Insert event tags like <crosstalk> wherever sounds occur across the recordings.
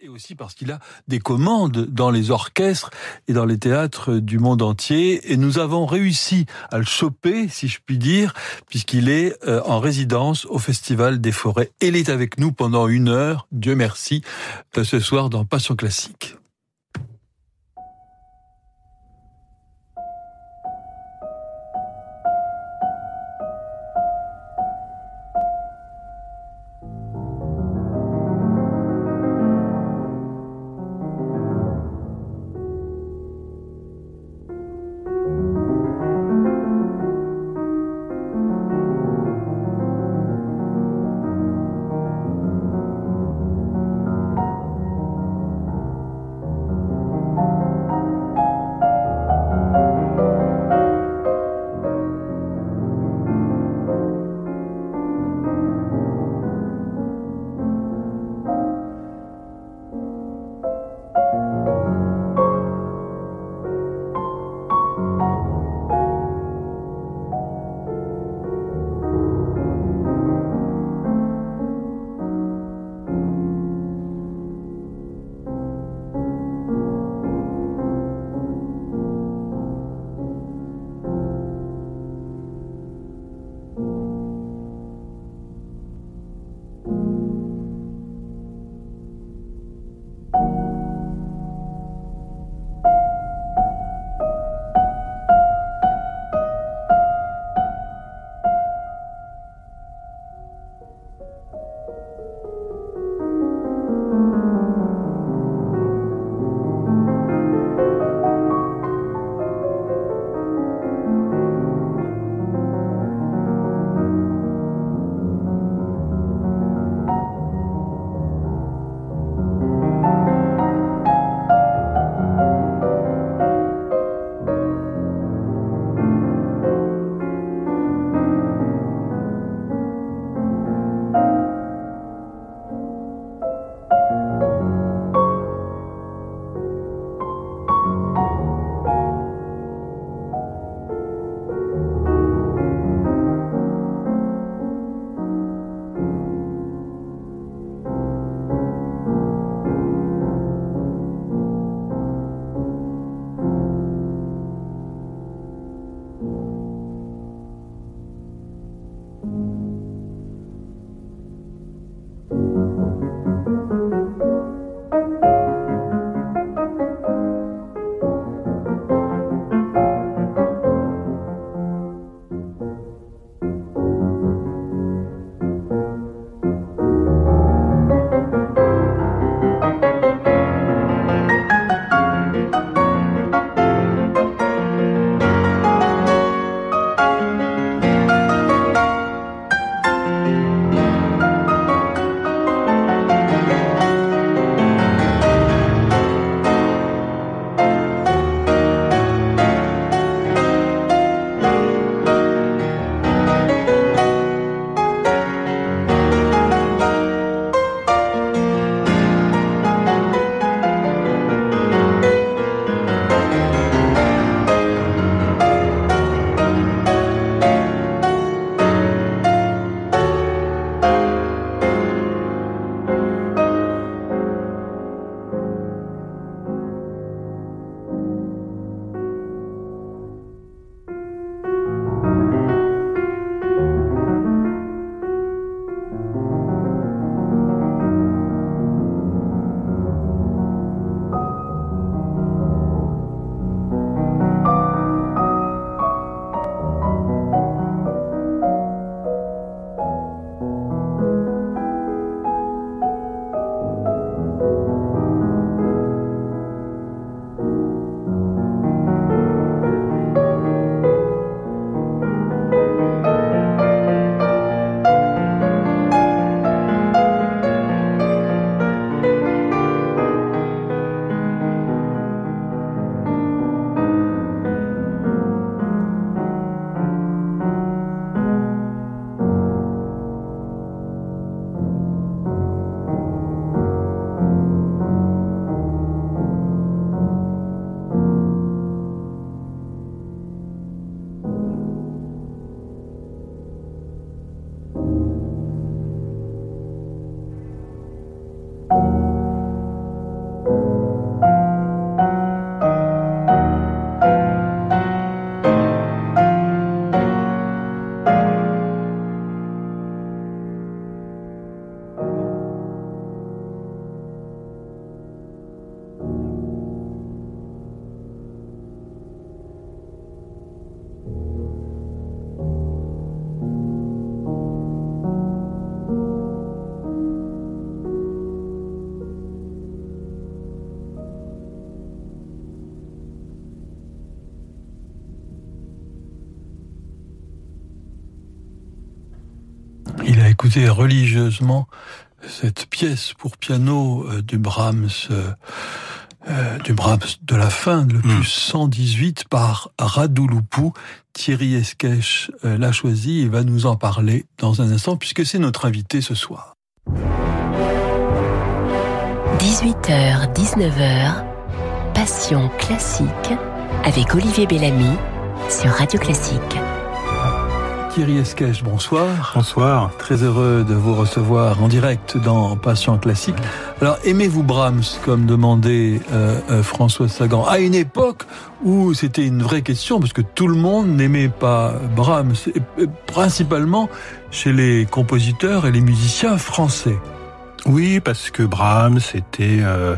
et aussi parce qu'il a des commandes dans les orchestres et dans les théâtres du monde entier. Et nous avons réussi à le choper, si je puis dire, puisqu'il est euh, en résidence au Festival des Forêts. Il est avec nous pendant une heure, Dieu merci, euh, ce soir dans Passion Classique. Écouter religieusement cette pièce pour piano euh, du Brahms, euh, euh, du Brahms de la fin, le plus 118 par Radouloupou. Thierry Esquèche l'a choisi et va nous en parler dans un instant puisque c'est notre invité ce soir. 18h, 19h, Passion classique avec Olivier Bellamy sur Radio Classique. Thierry Esquèche, bonsoir. Bonsoir. Très heureux de vous recevoir en direct dans Passion Classique. Alors, aimez-vous Brahms, comme demandait euh, euh, François Sagan, à une époque où c'était une vraie question, parce que tout le monde n'aimait pas Brahms, principalement chez les compositeurs et les musiciens français. Oui, parce que Brahms, c'était euh,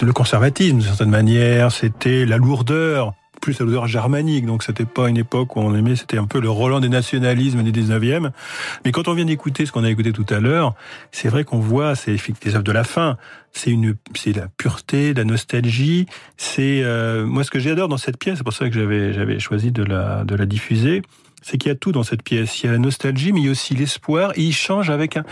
le conservatisme d'une certaine manière, c'était la lourdeur plus à l'odeur germanique, donc c'était pas une époque où on aimait, c'était un peu le Roland des nationalismes des 19e. Mais quand on vient d'écouter ce qu'on a écouté tout à l'heure, c'est vrai qu'on voit, c'est des œuvres de la fin, c'est une, c'est la pureté, la nostalgie, c'est, euh, moi ce que j'adore dans cette pièce, c'est pour ça que j'avais, j'avais choisi de la, de la diffuser, c'est qu'il y a tout dans cette pièce. Il y a la nostalgie, mais il y a aussi l'espoir, et il change avec un,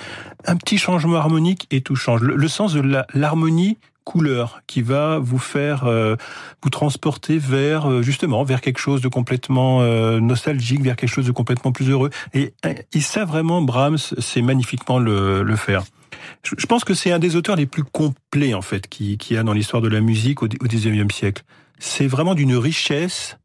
un petit changement harmonique et tout change. Le, le sens de l'harmonie couleur qui va vous faire euh, vous transporter vers euh, justement vers quelque chose de complètement euh, nostalgique, vers quelque chose de complètement plus heureux. Et, ça vraiment Brahms sait magnifiquement le, le faire. Je, pense que c'est un des auteurs les plus complets en fait qui, qui a dans l'histoire de la musique au, au 19e siècle. C'est vraiment d'une richesse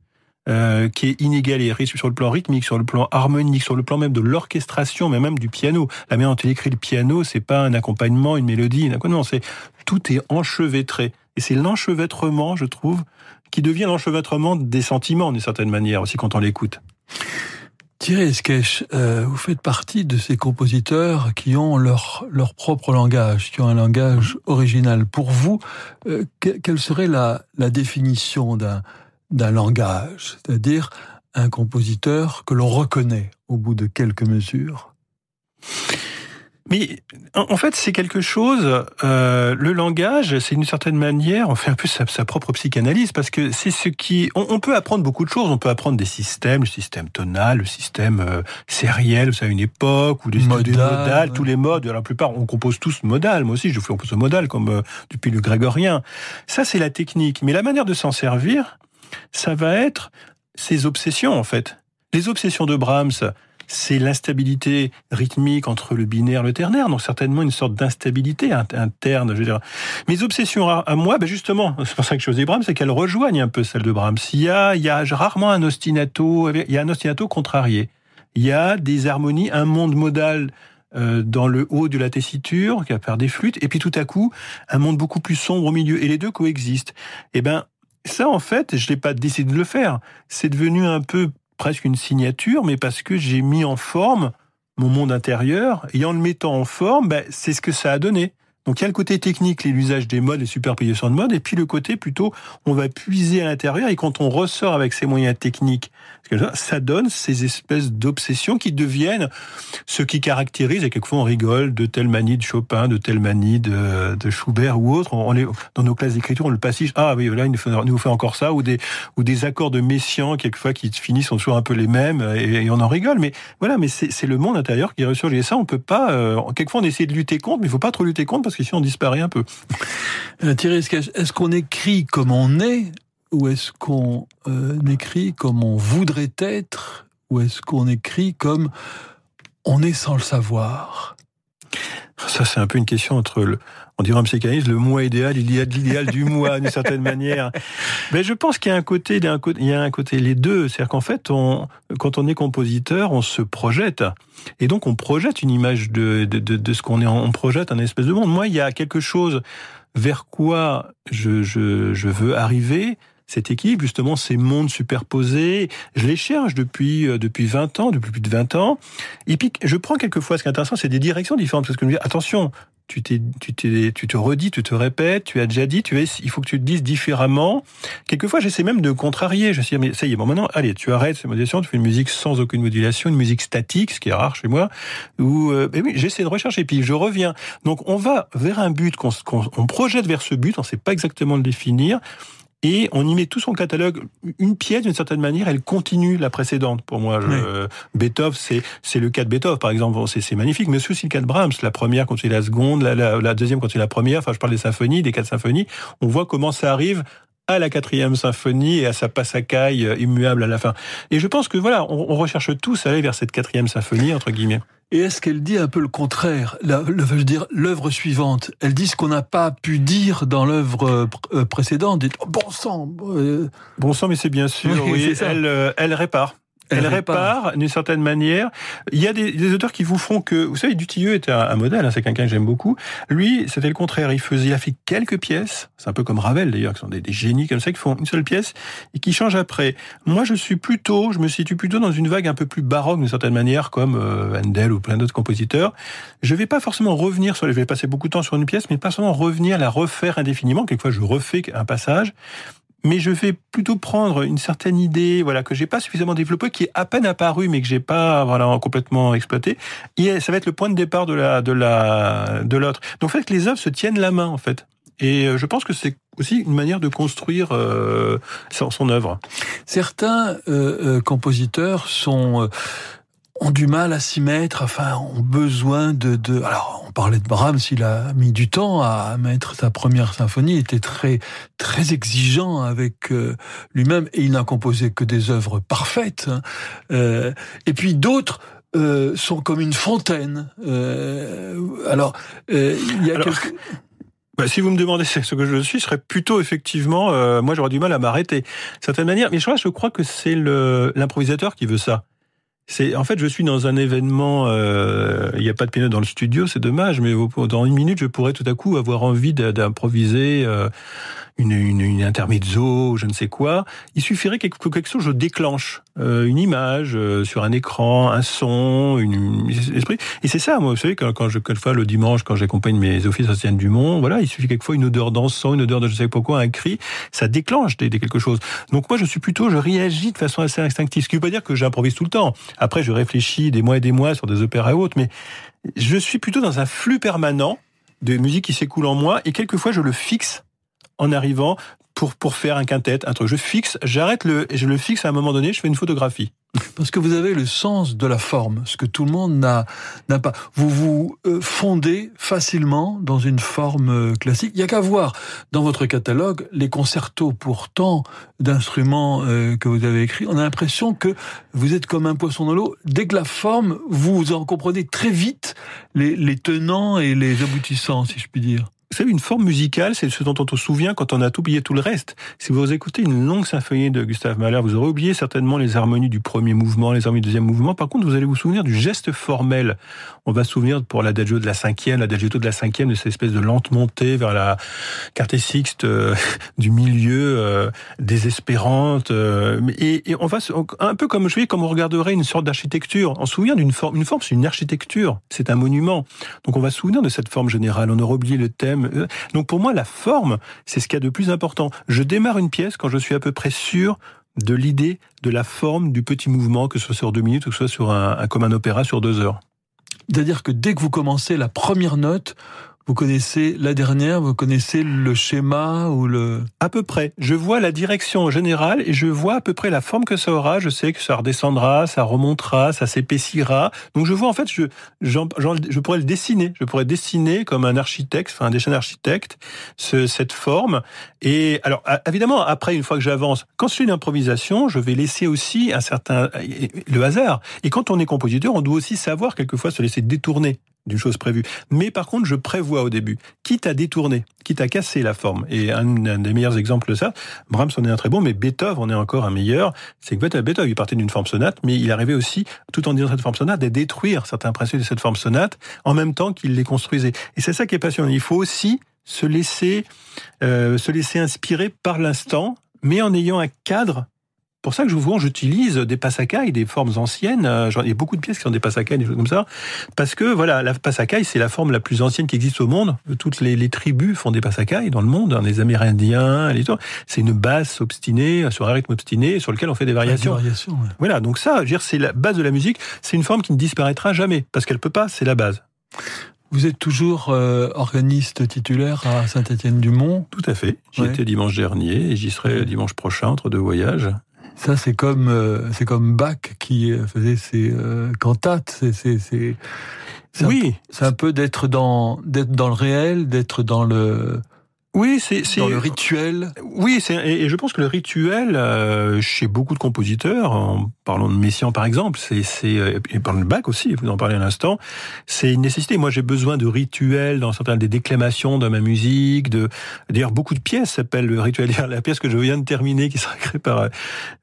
euh, qui est inégalé, sur le plan rythmique, sur le plan harmonique, sur le plan même de l'orchestration, mais même du piano. La manière dont il écrit le piano, c'est pas un accompagnement, une mélodie, non, c'est tout est enchevêtré. Et c'est l'enchevêtrement, je trouve, qui devient l'enchevêtrement des sentiments d'une certaine manière aussi quand on l'écoute. Thierry Esquèche, euh, vous faites partie de ces compositeurs qui ont leur, leur propre langage, qui ont un langage original. Pour vous, euh, quelle serait la, la définition d'un d'un langage, c'est-à-dire un compositeur que l'on reconnaît au bout de quelques mesures. Mais en fait, c'est quelque chose. Euh, le langage, c'est une certaine manière, on fait un peu sa, propre psychanalyse parce que c'est ce qui. On, peut apprendre beaucoup de choses. On peut apprendre des systèmes, le système tonal, le système euh, sériel, à une époque, ou des modal, tous les modes. La plupart, on compose tous modal. Moi aussi, je fais compose modal comme euh, depuis le grégorien. Ça, c'est la technique. Mais la manière de s'en servir, ça va être ses obsessions en fait. Les obsessions de Brahms, c'est l'instabilité rythmique entre le binaire et le ternaire, donc certainement une sorte d'instabilité interne. Je. Mes obsessions à moi, ben justement, <laughs> c'est pour ça que je choisis Brahms, c'est qu'elles rejoignent un peu celles de Brahms. Il y a, il y a rarement un ostinato, il y a un ostinato contrarié. Il y a des harmonies, un monde modal euh, dans le haut de la tessiture, qui va faire des flûtes, et puis tout à coup, un monde beaucoup plus sombre au milieu, et les deux coexistent. Eh ben, ça, en fait, je n'ai pas décidé de le faire. C'est devenu un peu presque une signature, mais parce que j'ai mis en forme mon monde intérieur, et en le mettant en forme, ben, c'est ce que ça a donné. Donc il y a le côté technique, l'usage des modes, les superpositions de modes, et puis le côté plutôt, on va puiser à l'intérieur, et quand on ressort avec ces moyens techniques, ça donne ces espèces d'obsessions qui deviennent ce qui caractérise, et quelquefois on rigole de telle manie de Chopin, de telle manie de, de Schubert ou autre. On est, dans nos classes d'écriture, on le passige. Ah oui, là, il nous fait, nous fait encore ça, ou des, ou des accords de Messiaen, quelquefois, qui finissent sont toujours un peu les mêmes, et, on en rigole. Mais voilà, mais c'est le monde intérieur qui ressurgit. Et ça, on peut pas, euh, quelquefois, on essaie de lutter contre, mais il faut pas trop lutter contre parce que sinon on disparaît un peu. Euh, Thierry, est-ce qu'on écrit comme on est ou est-ce qu'on euh, écrit comme on voudrait être? Ou est-ce qu'on écrit comme on est sans le savoir? Ça, c'est un peu une question entre le, on dirait en psychanalyse, le moi idéal, il y a de l'idéal du moi, d'une <laughs> certaine manière. Mais je pense qu'il y a un côté, il y a un côté, les deux. C'est-à-dire qu'en fait, on, quand on est compositeur, on se projette. Et donc, on projette une image de, de, de, de ce qu'on est, on projette un espèce de monde. Moi, il y a quelque chose vers quoi je, je, je veux arriver, cette équipe, justement, ces mondes superposés. Je les cherche depuis, euh, depuis 20 ans, depuis plus de 20 ans. Et puis, je prends quelquefois, ce qui est intéressant, c'est des directions différentes. Parce que je me dis, attention, tu t'es, tu t'es, tu te redis, tu te répètes, tu as déjà dit, tu es, il faut que tu te dises différemment. Quelquefois, j'essaie même de contrarier. Je dis, mais ça y est, bon, maintenant, allez, tu arrêtes ces modulations, tu fais une musique sans aucune modulation, une musique statique, ce qui est rare chez moi, ou, euh, oui, j'essaie de rechercher, puis je reviens. Donc, on va vers un but qu'on, qu'on on projette vers ce but, on sait pas exactement le définir, et on y met tout son catalogue. Une pièce, d'une certaine manière, elle continue la précédente. Pour moi, je, Beethoven, c'est c'est le cas de Beethoven, par exemple. c'est magnifique, mais c'est aussi le cas de Brahms. La première continue la seconde, la, la, la deuxième continue la première. Enfin, je parle des symphonies, des quatre symphonies. On voit comment ça arrive à la quatrième symphonie et à sa passacaille immuable à la fin. Et je pense que voilà, on, recherche tous à aller vers cette quatrième symphonie entre guillemets. Et est-ce qu'elle dit un peu le contraire? La, le, Je veux dire, l'œuvre suivante, elle dit ce qu'on n'a pas pu dire dans l'œuvre euh, euh, précédente. Dit, oh, bon sang Bon sang, mais c'est bien sûr, oui, elle, elle répare. Elle, répare d'une certaine manière. Il y a des, des, auteurs qui vous feront que, vous savez, Dutilleux était un, modèle, hein, c'est quelqu'un que j'aime beaucoup. Lui, c'était le contraire. Il faisait, il a fait quelques pièces. C'est un peu comme Ravel d'ailleurs, qui sont des, des, génies comme ça, qui font une seule pièce et qui changent après. Moi, je suis plutôt, je me situe plutôt dans une vague un peu plus baroque d'une certaine manière, comme euh, Handel ou plein d'autres compositeurs. Je vais pas forcément revenir sur, je vais passer beaucoup de temps sur une pièce, mais pas seulement revenir, la refaire indéfiniment. Quelquefois, je refais un passage mais je vais plutôt prendre une certaine idée, voilà, que j'ai pas suffisamment développée, qui est à peine apparue, mais que j'ai pas, voilà, complètement exploité. Et ça va être le point de départ de la, de la, de l'autre. Donc, en fait, les œuvres se tiennent la main, en fait. Et euh, je pense que c'est aussi une manière de construire euh, son, son, œuvre. Certains euh, euh compositeurs sont ont du mal à s'y mettre, enfin, ont besoin de, de... Alors, on parlait de Brahms, il a mis du temps à mettre sa première symphonie, il était très, très exigeant avec euh, lui-même, et il n'a composé que des œuvres parfaites. Hein. Euh, et puis d'autres euh, sont comme une fontaine. Alors, il y a quelques... Bah, si vous me demandez ce que je suis, ce serait plutôt effectivement, euh, moi j'aurais du mal à m'arrêter, d'une certaine manière. Mais je crois, je crois que c'est l'improvisateur qui veut ça. C'est en fait, je suis dans un événement. Euh, il n'y a pas de piano dans le studio, c'est dommage, mais dans une minute, je pourrais tout à coup avoir envie d'improviser. Euh, une, une, une intermezzo, je ne sais quoi. Il suffirait que quelque chose je déclenche euh, une image euh, sur un écran, un son, une, esprit. Et c'est ça, moi, vous savez, quand, quand je quelquefois le dimanche, quand j'accompagne mes offices Océane du Mont, voilà, il suffit quelquefois une odeur d'encens, une odeur de je sais pas quoi, un cri, ça déclenche des, des, quelque chose. Donc moi, je suis plutôt, je réagis de façon assez instinctive. Ce qui veut pas dire que j'improvise tout le temps. Après, je réfléchis des mois et des mois sur des opéras et autres, mais je suis plutôt dans un flux permanent de musique qui s'écoule en moi et quelquefois je le fixe en arrivant pour, pour faire un quintet, un truc. Je fixe, j'arrête le, je le fixe à un moment donné, je fais une photographie. Parce que vous avez le sens de la forme, ce que tout le monde n'a n'a pas. Vous vous euh, fondez facilement dans une forme euh, classique. Il y a qu'à voir dans votre catalogue les concertos pourtant d'instruments euh, que vous avez écrits. On a l'impression que vous êtes comme un poisson dans l'eau. Dès que la forme, vous en comprenez très vite les, les tenants et les aboutissants, si je puis dire. Vous savez, une forme musicale, c'est ce dont on se souvient quand on a oublié tout le reste. Si vous écoutez une longue symphonie de Gustave Mahler, vous aurez oublié certainement les harmonies du premier mouvement, les harmonies du deuxième mouvement. Par contre, vous allez vous souvenir du geste formel. On va se souvenir pour l'adagio de la cinquième, l'adagio de la cinquième, de cette espèce de lente montée vers la carte sixte euh, <laughs> du milieu, euh, désespérante. Euh, et, on va un peu comme je comme on regarderait une sorte d'architecture. On se souvient d'une forme. Une forme, c'est une architecture, c'est un monument. Donc on va se souvenir de cette forme générale. On aura oublié le thème donc pour moi, la forme, c'est ce qu'il y a de plus important. Je démarre une pièce quand je suis à peu près sûr de l'idée de la forme du petit mouvement, que ce soit sur deux minutes ou que ce soit sur un, un comme un opéra sur deux heures. C'est-à-dire que dès que vous commencez la première note, vous connaissez la dernière, vous connaissez le schéma ou le... À peu près. Je vois la direction générale et je vois à peu près la forme que ça aura. Je sais que ça redescendra, ça remontera, ça s'épaissira. Donc je vois en fait, je, je pourrais le dessiner. Je pourrais dessiner comme un architecte, enfin un dessin d'architecte, ce, cette forme. Et alors évidemment, après, une fois que j'avance, quand fais une improvisation, je vais laisser aussi un certain... le hasard. Et quand on est compositeur, on doit aussi savoir quelquefois se laisser détourner d'une chose prévue. Mais par contre, je prévois au début, quitte à détourner, quitte à casser la forme. Et un, des meilleurs exemples de ça, Brahms en est un très bon, mais Beethoven en est encore un meilleur. C'est que Beethoven, il partait d'une forme sonate, mais il arrivait aussi, tout en disant cette forme sonate, à détruire certains principes de cette forme sonate, en même temps qu'il les construisait. Et c'est ça qui est passionnant. Il faut aussi se laisser, euh, se laisser inspirer par l'instant, mais en ayant un cadre pour ça que vous j'utilise des passacailles, des formes anciennes. Euh, il y a beaucoup de pièces qui sont des passacailles, des choses comme ça. Parce que, voilà, la passacaille, c'est la forme la plus ancienne qui existe au monde. Toutes les, les tribus font des passacailles dans le monde, hein, les Amérindiens, les C'est une basse obstinée, sur un rythme obstiné, sur lequel on fait des variations. variations Voilà, donc ça, c'est la base de la musique. C'est une forme qui ne disparaîtra jamais, parce qu'elle peut pas, c'est la base. Vous êtes toujours euh, organiste titulaire à Saint-Étienne-du-Mont? Tout à fait. J'y Ouais. étais dimanche dernier et j'y serai dimanche prochain entre deux voyages. Ça, c'est comme euh, c'est comme Bach qui euh, faisait ses euh, cantates. C'est Oui, c'est un peu d'être dans d'être dans le réel, d'être dans le oui, c'est dans le rituel. Oui, c'est et, je pense que le rituel euh, chez beaucoup de compositeurs, en parlant de Messiaen par exemple, c'est c'est euh, et par le bac aussi, vous en parlez à l'instant, c'est une nécessité. Moi, j'ai besoin de rituels dans certaines des déclamations de ma musique. De d'ailleurs, beaucoup de pièces s'appellent le rituel. La pièce que je viens de terminer, qui sera créée par euh,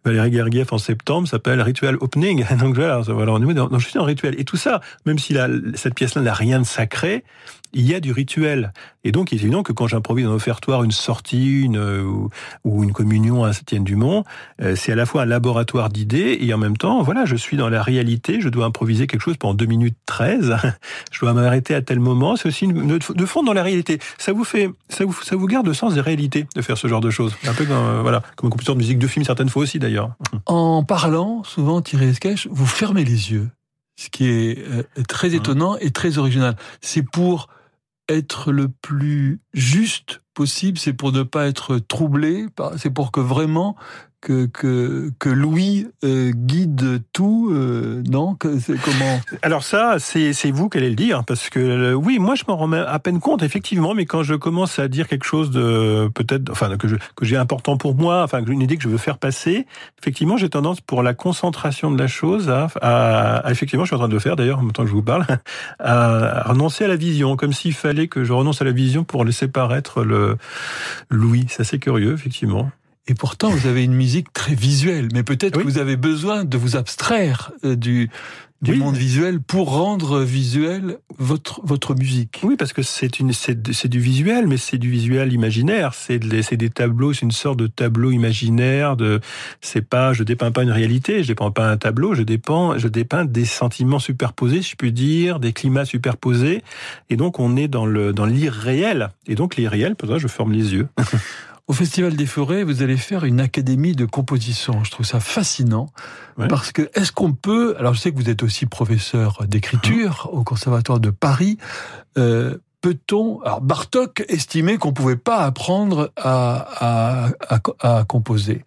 Valérie Gergiev en septembre, s'appelle Ritual Opening. <laughs> Donc voilà, voilà, on est dans, donc je suis dans le rituel. Et tout ça, même si la, cette pièce-là n'a rien de sacré, il y a du rituel. Et donc, il est évident que quand j'improvise un offertoire, une sortie, une, euh, ou, ou une communion à Saint-Étienne-du-Mont, euh, c'est à la fois un laboratoire d'idées et en même temps, voilà, je suis dans la réalité, je dois improviser quelque chose pendant 2 minutes 13, <laughs> je dois m'arrêter à tel moment, c'est aussi une, de fond dans la réalité. Ça vous fait, ça vous, ça vous garde le sens des réalités de faire ce genre de choses. Un peu comme, euh, voilà, comme un compositeur de musique de film certaines fois aussi d'ailleurs. <laughs> En parlant, souvent Thierry Esquèche, vous fermez les yeux, ce qui est très Mmh. étonnant et très original. C'est pour être le plus juste possible, c'est pour ne pas être troublé, c'est pour que vraiment que que, que Louis euh, guide tout, euh, non? Que, c'est Comment? Alors ça, c'est c'est vous qui allez le dire, parce que euh, oui, moi je m'en rends à peine compte effectivement, mais quand je commence à dire quelque chose de peut-être, enfin que je, que j'ai important pour moi, enfin une idée que je veux faire passer, effectivement j'ai tendance pour la concentration de la chose à, à- à- effectivement, je suis en train de le faire d'ailleurs en même temps que je vous parle, <laughs> à, renoncer à la vision, comme s'il fallait que je renonce à la vision pour laisser paraître le Louis. C'est assez curieux effectivement. Et pourtant, vous avez une musique très visuelle, mais peut-être Oui. que vous avez besoin de vous abstraire euh, du du Oui. monde visuel pour rendre visuel votre votre musique. Oui, parce que c'est une, c'est, c'est du visuel, mais c'est du visuel imaginaire. C'est, de- c'est des tableaux, c'est une sorte de tableau imaginaire. De, c'est pas, je dépeins pas une réalité, je dépeins pas un tableau, je dépeins, je dépeins des sentiments superposés, si je puis dire, des climats superposés. Et donc, on est dans le, dans l'irréel. Et donc, l'irréel, pour ça, je ferme les yeux. <laughs> Au Festival des Forêts, vous allez faire une académie de composition. Je trouve ça fascinant Ouais. parce que est-ce qu'on peut alors je sais que vous êtes aussi professeur d'écriture au Conservatoire de Paris. Euh, Peut-on alors Bartok estimait qu'on pouvait pas apprendre à à, à, à composer.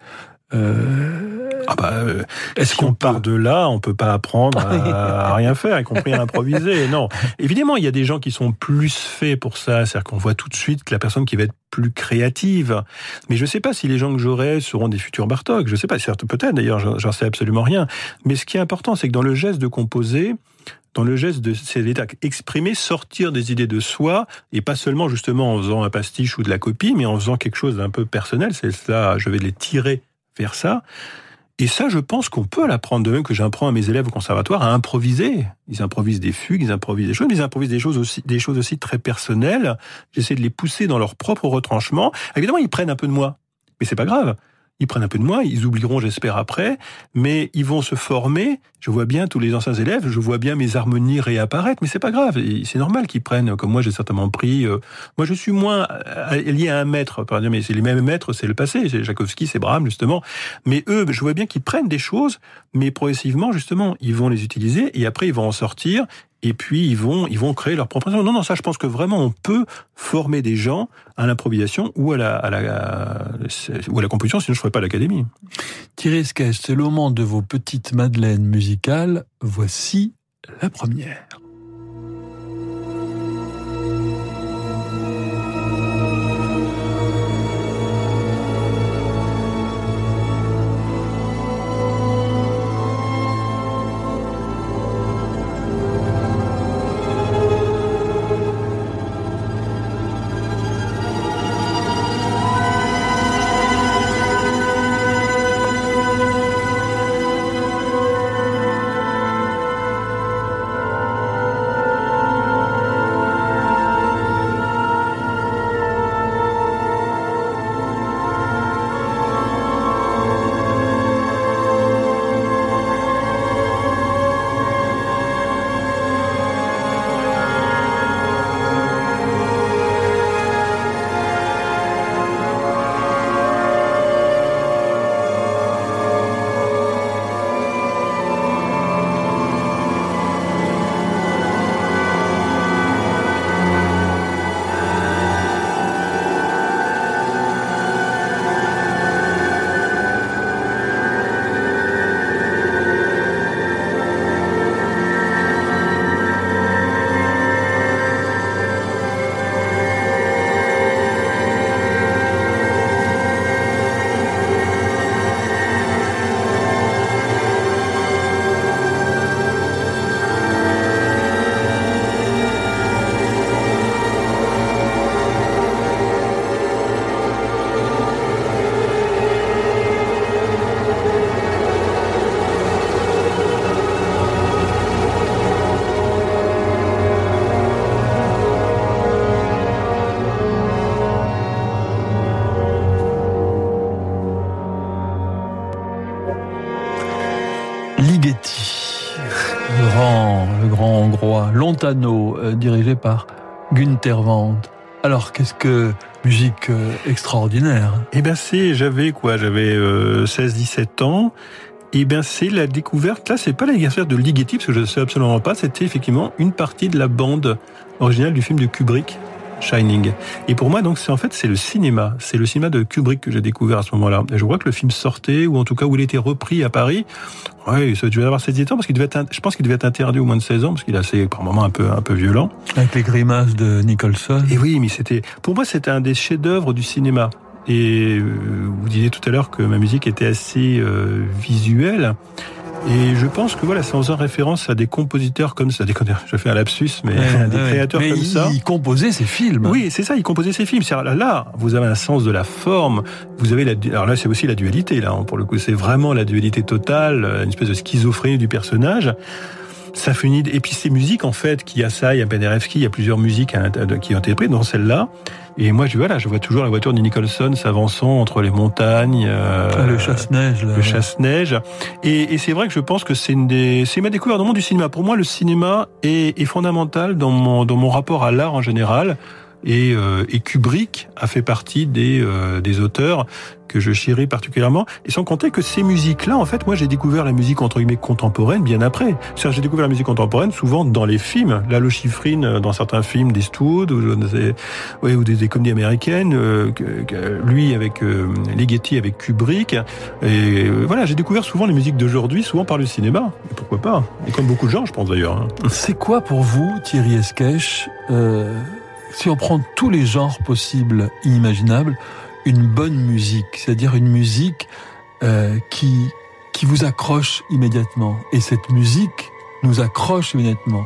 Euh, Ah bah, euh, est-ce qu'on part de là, on peut pas apprendre à, <laughs> à rien faire, y compris à improviser. Non, évidemment, il y a des gens qui sont plus faits pour ça. C'est-à-dire qu'on voit tout de suite que la personne qui va être plus créative. Mais je sais pas si les gens que j'aurai seront des futurs Bartok. Je sais pas, certes peut-être. D'ailleurs, j'en- j'en sais absolument rien. Mais ce qui est important, c'est que dans le geste de composer, dans le geste de c'est l'état exprimer, sortir des idées de soi, et pas seulement justement en faisant un pastiche ou de la copie, mais en faisant quelque chose d'un peu personnel. C'est cela, je vais les tirer vers ça. Et ça, je pense qu'on peut l'apprendre de même que j'apprends à mes élèves au conservatoire à improviser. Ils improvisent des fugues, ils improvisent des choses, mais ils improvisent des choses aussi, des choses aussi très personnelles. J'essaie de les pousser dans leur propre retranchement. Évidemment, ils prennent un peu de moi, mais c'est pas grave. Ils prennent un peu de moi, ils oublieront, j'espère, après, mais ils vont se former. Je vois bien tous les anciens élèves, je vois bien mes harmonies réapparaître, mais c'est pas grave. C'est normal qu'ils prennent, comme moi, j'ai certainement pris. euh, moi, je suis moins euh, lié à un maître, par exemple, mais c'est les mêmes maîtres, c'est le passé. C'est Jakowski, c'est Brahms, justement. Mais eux, je vois bien qu'ils prennent des choses, mais progressivement, justement, ils vont les utiliser et après, ils vont en sortir. Et puis ils vont, ils vont créer leur propre. Non, non, ça, je pense que vraiment, on peut former des gens à l'improvisation ou à la, à la, ou à la composition. Sinon, je ferais pas l'académie. Thierry Esquèche, c'est le moment de vos petites madeleines musicales. Voici la première. Par Günther Wendt. Alors, qu'est-ce que musique extraordinaire? Eh ben, c'est, j'avais quoi? J'avais 16-17 ans. Eh bien c'est la découverte, là c'est pas l'anniversaire de Ligeti, parce que je ne sais absolument pas, c'était effectivement une partie de la bande originale du film de Kubrick, Shining. Et pour moi, donc, c'est en fait, c'est le cinéma. C'est le cinéma de Kubrick que j'ai découvert à ce moment-là. Et je crois que le film sortait, ou en tout cas où il était repris à Paris. Oui, ça devait avoir 16 ans, parce qu'il devait être, je pense qu'il devait être interdit au moins de 16 ans, parce qu'il est assez, par moments, un peu, un peu violent. Avec les grimaces de Nicholson. Et oui, mais c'était, pour moi, c'était un des chefs-d'œuvre du cinéma. Et euh, vous disiez tout à l'heure que ma musique était assez euh, visuelle. Et je pense que voilà, c'est en faisant référence à des compositeurs comme ça, des, je fais un lapsus, mais <laughs> des créateurs comme ça. Il composait ses films. Oui, c'est ça, il composait ses films. Là, là, vous avez un sens de la forme. Vous avez la, alors là, c'est aussi la dualité. Là, pour le coup, c'est vraiment la dualité totale, une espèce de schizophrénie du personnage symphonies. Et puis ces musiques, en fait, qui a ça, il y a Penderecki, il y a plusieurs musiques qui ont été prises dans celle-là. Et moi, je, voilà, je vois toujours la voiture de Nicholson s'avançant entre les montagnes. Euh, ah, le chasse-neige. Le chasse-neige. Et, et c'est vrai que je pense que c'est une des, c'est ma découverte du monde du cinéma. Pour moi, le cinéma est, est fondamental dans mon, dans mon rapport à l'art en général. Et, euh, et, Kubrick a fait partie des, euh, des auteurs que je chéris particulièrement. Et sans compter que ces musiques-là, en fait, moi j'ai découvert la musique entre guillemets contemporaine bien après. cest j'ai découvert la musique contemporaine souvent dans les films. La Chiffrine euh, dans certains films d'Eastwood ou, ou des, des comédies américaines. Euh, lui avec euh, Ligeti avec Kubrick. Et voilà, j'ai découvert souvent les musiques d'aujourd'hui, souvent par le cinéma. Et pourquoi pas? Et comme beaucoup de gens, je pense d'ailleurs. Hein. C'est quoi pour vous, Thierry Esquèche si on prend tous les genres possibles, inimaginables, une bonne musique, c'est-à-dire une musique euh, qui, qui vous accroche immédiatement. Et cette musique nous accroche immédiatement.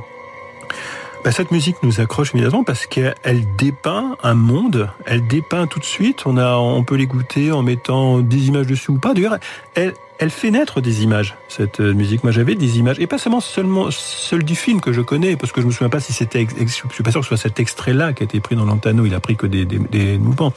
Bah, cette musique nous accroche immédiatement parce qu'elle dépeint un monde, elle dépeint tout de suite. On a, on peut l'écouter en mettant des images dessus ou pas. D'ailleurs, elle, elle fait naître des images, cette euh, musique. Moi, j'avais des images, et pas seulement seulement seul du film que je connais, parce que je me souviens pas si c'était, je suis pas sûr que ce soit cet extrait-là qui a été pris dans l'antano. Il a pris que des, des, des mouvements.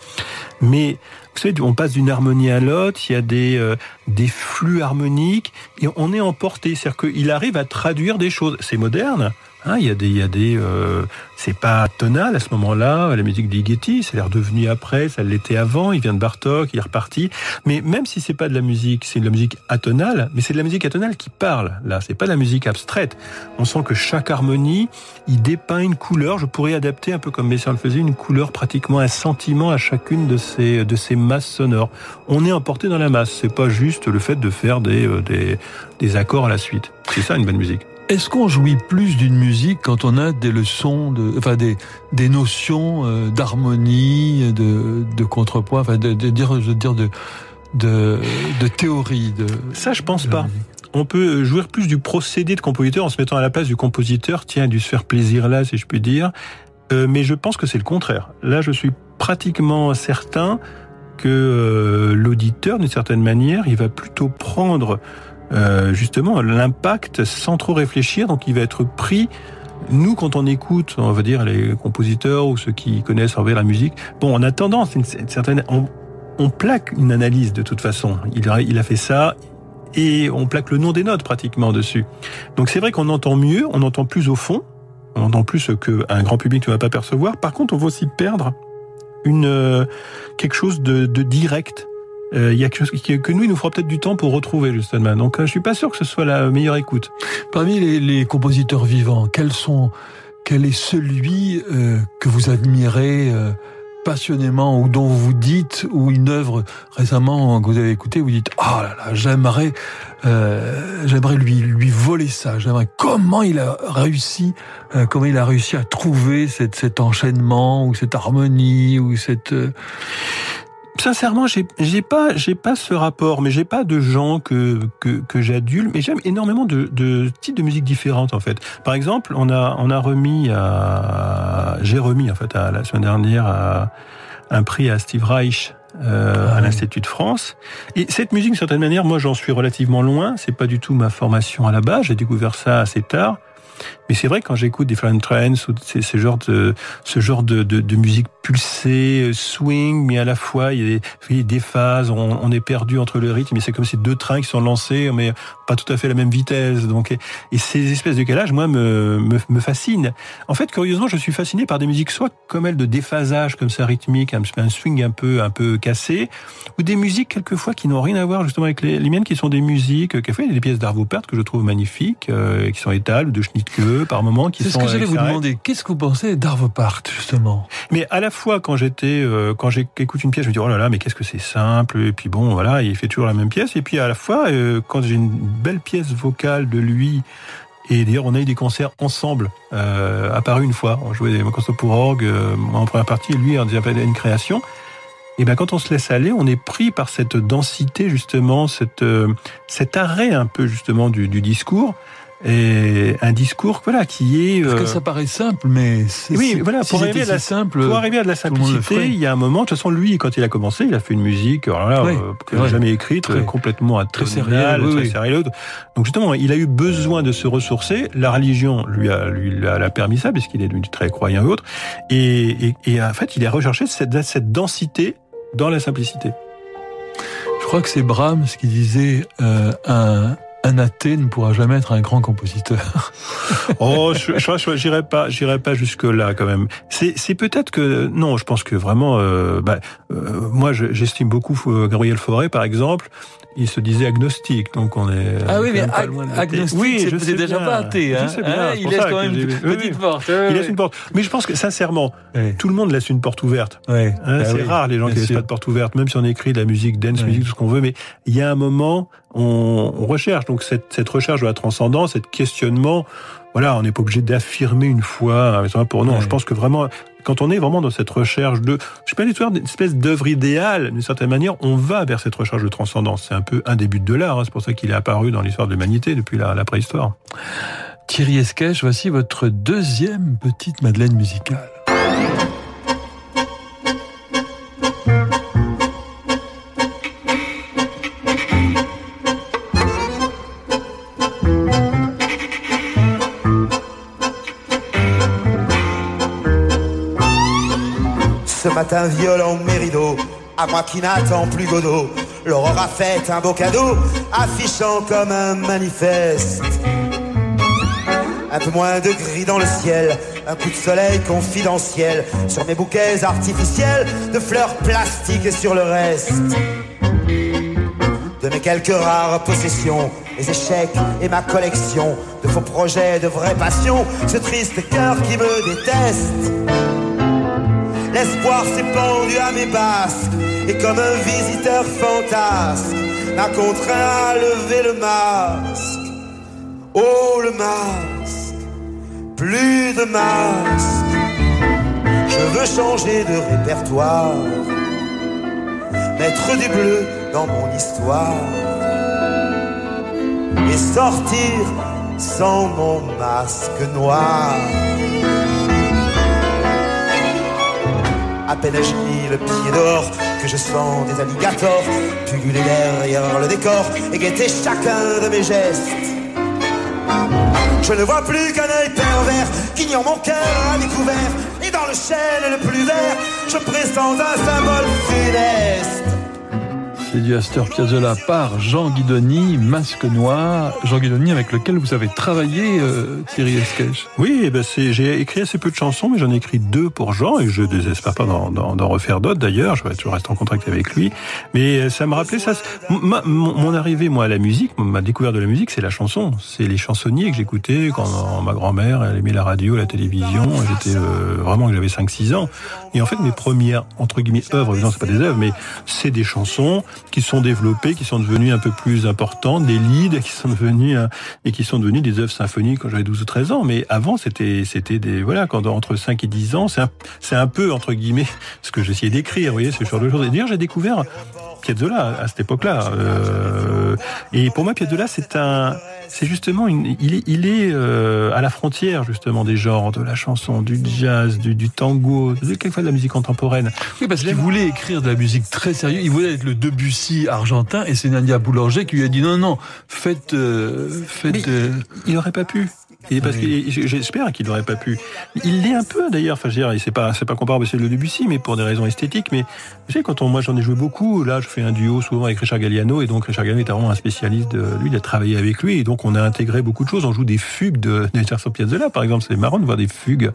Mais vous savez, on passe d'une harmonie à l'autre. Il y a des euh, des flux harmoniques, et on est emporté. C'est-à-dire qu'il arrive à traduire des choses. C'est moderne. Hein, il y a des, il y a des, euh, c'est pas tonal à ce moment-là. La musique d'Igeti, c'est l'air devenu après, ça l'était avant. Il vient de Bartok, il est reparti. Mais même si c'est pas de la musique, c'est de la musique atonale, mais c'est de la musique atonale qui parle. Là, c'est pas de la musique abstraite. On sent que chaque harmonie, il dépeint une couleur. Je pourrais adapter un peu comme Messiaen le faisait, une couleur pratiquement un sentiment à chacune de ces de ces masses sonores. On est emporté dans la masse. C'est pas juste le fait de faire des euh, des, des accords à la suite. C'est ça une bonne musique. Est-ce qu'on jouit plus d'une musique quand on a des leçons, de, enfin des, des notions euh, d'harmonie, de, de contrepoint, enfin de, de dire, je veux dire de, de, de théorie. De, Ça, je pense pas. On peut jouir plus du procédé de compositeur en se mettant à la place du compositeur. Tiens, dû se faire plaisir là, si je puis dire. Euh, mais je pense que c'est le contraire. Là, je suis pratiquement certain que euh, l'auditeur, d'une certaine manière, il va plutôt prendre euh, justement l'impact sans trop réfléchir, donc il va être pris. Nous, quand on écoute, on va dire les compositeurs ou ceux qui connaissent en la musique, bon, on a tendance, une, certaine, on, on, plaque une analyse de toute façon. Il a, il a fait ça et on plaque le nom des notes pratiquement dessus. Donc c'est vrai qu'on entend mieux, on entend plus au fond, on entend plus ce qu'un grand public ne va pas percevoir. Par contre, on va aussi perdre une euh, quelque chose de, de direct il y a quelque chose que nous, il nous fera peut-être du temps pour retrouver justement. Donc, euh, je suis pas sûr que ce soit la meilleure écoute. Parmi les, les compositeurs vivants, quels sont, quel est celui euh, que vous admirez passionnément ou dont vous dites ou une œuvre récemment que vous avez écouté, vous dites oh là là, j'aimerais, j'aimerais lui lui voler ça. J'aimerais comment il a réussi, comment il a réussi à trouver cette, cet enchaînement ou cette harmonie ou cette Sincèrement, j'ai, j'ai pas, j'ai pas ce rapport, mais j'ai pas de gens que que, que j'adule, mais j'aime énormément de, de types de musique différentes en fait. Par exemple, on a on a remis à, j'ai remis en fait à la semaine dernière à, un prix à Steve Reich euh, à ah l'Institut de France. Et cette musique, d'une certaine manière, moi, j'en suis relativement loin. C'est pas du tout ma formation à la base. J'ai découvert ça assez tard. Mais c'est vrai quand j'écoute Different Trends ou ce genre de ce genre de, de, de, musique pulsée, swing, mais à la fois il y a des, des phases, on, on, est perdu entre le rythme. Mais c'est comme ces deux trains qui sont lancés, mais pas tout à fait la même vitesse. Donc, et, ces espèces de décalages, moi, me, me, me, fascinent. En fait, curieusement, je suis fasciné par des musiques soit comme elles de déphasage, comme ça rythmique, un, swing un peu un peu cassé, ou des musiques quelquefois qui n'ont rien à voir justement avec les, miennes, qui sont des musiques, quelquefois il y des pièces d'Arvo Pärt que je trouve magnifiques, euh, qui sont étales ou de Schnittke par moment, qui sont. C'est ce que j'allais vous demander. Qu'est-ce que vous pensez d'Arvo Pärt justement? Mais à la fois quand j'étais, euh, quand j'écoute une pièce, je me dis oh là là, mais qu'est-ce que c'est simple. Et puis bon, voilà, il fait toujours la même pièce. Et puis à la fois, euh, quand j'ai une belle pièce vocale de lui et d'ailleurs, on a eu des concerts ensemble, euh, une fois. On jouait des concerts pour orgue, euh, en première partie, et lui en une création. Et ben quand on se laisse aller, on est pris par cette densité justement, cette, euh, cet arrêt un peu justement du, du discours et un discours voilà qui est parce que euh, ça paraît simple mais oui voilà pour arriver à la simple pour arriver à de la simplicité il y a un moment de toute façon lui quand il a commencé il a fait une musique alors là oui, euh, qu'il n'a jamais écrite très, complètement très sérieux oui, très sérieux donc justement il a eu besoin de se ressourcer. La religion lui a lui l'a permis ça puisqu'il est devenu très croyant et autre et, et, et, en fait il a recherché cette, cette densité dans la simplicité. Je crois que c'est Brahms qui disait euh, un un athée ne pourra jamais être un grand compositeur. <laughs> oh, je, je, j'irai pas, j'irai pas jusque là quand même. C'est, c'est peut-être que non, je pense que vraiment, euh, bah, euh, moi, j'estime beaucoup euh, Gabriel Fauré, par exemple. Il se disait agnostique, donc on est. Ah oui, mais ag agnostique, oui, je sais déjà pas athée. Hein, bien, hein il laisse quand même une petite porte. il laisse une porte. Mais je pense que sincèrement, oui. tout le monde laisse une porte ouverte. Oui. Hein, bah c'est oui, rare les gens qui laissent pas de porte ouverte, même si on écrit de la musique, dance music, tout ce qu'on veut. Mais il y a un moment, on, on recherche. Donc cette, cette recherche de la transcendance, cette questionnement, voilà, on n'est pas obligé d'affirmer une foi. Pour non, ouais. je pense que vraiment, quand on est vraiment dans cette recherche de, je sais pas l'histoire d'une espèce d'œuvre idéale, d'une certaine manière, on va vers cette recherche de transcendance. C'est un peu un des buts de l'art. Hein. C'est pour ça qu'il est apparu dans l'histoire de l'humanité depuis la, la préhistoire. Thierry Esquèche, voici votre deuxième petite Madeleine musicale. Matin violent mérido, à moi qui n'attends plus Godot, l'aurore a fait un beau cadeau, affichant comme un manifeste. Un peu moins de gris dans le ciel, un coup de soleil confidentiel sur mes bouquets artificiels de fleurs plastiques et sur le reste. De mes quelques rares possessions, les échecs et ma collection de faux projets, de vraies passions, ce triste cœur qui me déteste. L'espoir s'est pendu à mes basques et comme un visiteur fantasque m'a contraint à lever le masque. Oh le masque, plus de masque. Je veux changer de répertoire, mettre du bleu dans mon histoire et sortir sans mon masque noir. À peine mis le pied dehors que je sens des alligators puller derrière le décor et guetter chacun de mes gestes. Je ne vois plus qu'un œil pervers qui ignore mon cœur à découvert. Et dans le chêne le plus vert, je pressens un symbole funeste. C'est du Astor Piazzolla par Jean Guidoni, Masque Noir. Jean Guidoni avec lequel vous avez travaillé, euh, Thierry Esquèche. Oui, ben j'ai écrit assez peu de chansons, mais j'en ai écrit deux pour Jean, et je désespère pas d'en refaire d'autres d'ailleurs, je toujours rester en contact avec lui. Mais ça me rappelait ça. Mon, arrivée, moi, à la musique, ma découverte de la musique, c'est la chanson. C'est les chansonniers que j'écoutais quand ma grand-mère, elle aimait la radio, la télévision. J'étais euh, vraiment, j'avais 5-6 ans. Et en fait, mes premières, entre guillemets, œuvres, non, c'est pas des œuvres, mais c'est des chansons qui sont développées, qui sont devenues un peu plus importantes, des leads qui sont devenus et qui sont devenus des œuvres symphoniques quand j'avais 12 ou 13 ans. Mais avant, c'était c'était des voilà, quand entre 5 et 10 ans, c'est un, un peu entre guillemets <laughs> ce que j'essayais d'écrire, vous voyez, ce genre de choses. Et d'ailleurs, j'ai découvert Piazzolla à cette époque-là. Euh, et pour moi, Piazzolla, c'est un, c'est justement une, il est, il est euh, à la frontière justement des genres, de la chanson, du jazz, du, du tango, de quelquefois de la musique contemporaine. Oui, parce qu'il voulait écrire de la musique très sérieuse. Il voulait être le Debussy argentin, et c'est Nadia Boulanger qui lui a dit non, non, faites, euh, faites. il aurait pas pu. Et parce que j'espère qu'il n'aurait pas pu. Il l'est un peu d'ailleurs. Enfin, je veux dire, c'est pas c'est pas comparable à celui de Debussy, mais pour des raisons esthétiques. Mais vous savez, quand on, moi j'en ai joué beaucoup. Là, je fais un duo souvent avec Richard Galliano, et donc Richard Galliano est vraiment un spécialiste de lui. Il a travaillé avec lui, et donc on a intégré beaucoup de choses. On joue des fugues de Nelson Piazzolla, par exemple. C'est marrant de voir des fugues.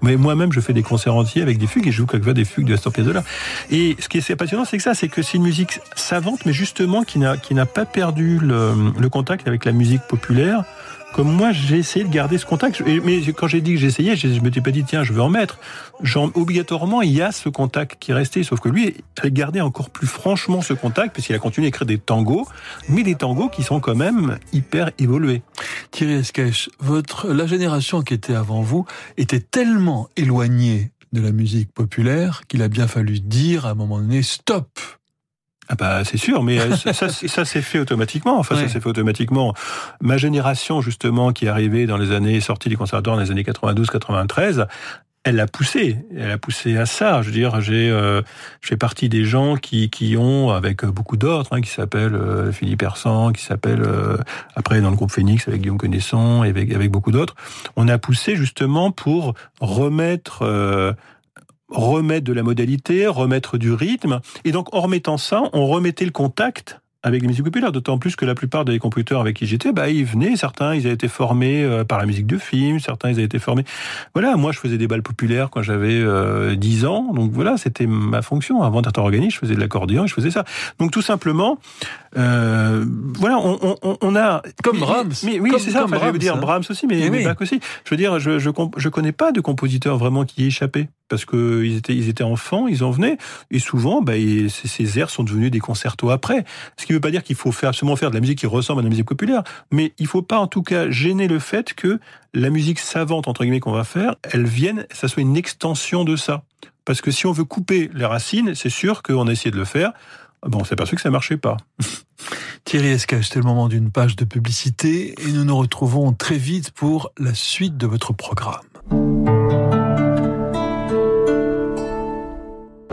Mais moi-même, je fais des concerts entiers avec des fugues, et je joue quelquefois des fugues de Astor Piazzolla. Et ce qui est passionnant, c'est que ça, c'est que c'est une musique savante, mais justement qui n'a qui n'a pas perdu le, le contact avec la musique populaire comme moi, j'ai essayé de garder ce contact. Mais quand j'ai dit que j'essayais, je me suis pas dit, tiens, je veux en mettre. Genre, obligatoirement, il y a ce contact qui est resté. Sauf que lui, il a gardé encore plus franchement ce contact, puisqu'il a continué à écrire des tangos, mais des tangos qui sont quand même hyper évolués. Thierry Esquèche, votre, la génération qui était avant vous était tellement éloignée de la musique populaire qu'il a bien fallu dire à un moment donné, stop! Ah bah c'est sûr, mais euh, ça, ça, s'est fait automatiquement. Enfin, ça s'est fait automatiquement. Ma génération justement qui est arrivée dans les années sortie du conservatoire dans les années 92-93, elle a poussé, elle a poussé à ça. Je veux dire, j'ai, euh, je fais partie des gens qui, qui ont, avec beaucoup d'autres, hein, qui s'appellent euh, Philippe Hersan, qui s'appellent euh, après dans le groupe Phoenix avec Guillaume Connaisson et avec, avec beaucoup d'autres, on a poussé justement pour remettre remettre de la modalité, remettre du rythme. Et donc, en remettant ça, on remettait le contact avec les musiques populaires, d'autant plus que la plupart des compositeurs avec qui j'étais, bah, ils venaient, certains, ils avaient été formés euh, par la musique de film, certains, ils avaient été formés... Voilà, moi, je faisais des balles populaires quand j'avais euh, 10 ans, donc voilà, c'était ma fonction. Avant d'être organiste, je faisais de l'accordéon, je faisais ça. Donc, tout simplement, euh, voilà, on, on, on, a... Comme Brahms. Mais, oui, c'est ça, enfin, je veux dire hein. Brahms aussi, mais, mais Bach aussi. Je veux dire, je, je, je connais pas de compositeur vraiment qui y échappé parce que ils étaient, ils étaient enfants, ils en venaient, et souvent, bah, ces, ces airs sont devenus des concertos après. Ce qui ne veut pas dire qu'il faut absolument faire de la musique qui ressemble à la musique populaire, mais il faut pas en tout cas gêner le fait que la musique savante, entre guillemets, qu'on va faire, elle vienne, ça soit une extension de ça. Parce que si on veut couper les racines, c'est sûr qu'on a essayé de le faire. Bon, on s'est aperçu que ça marchait pas. <laughs> Thierry Escache, c'est le moment d'une page de publicité et nous nous retrouvons très vite pour la suite de votre programme.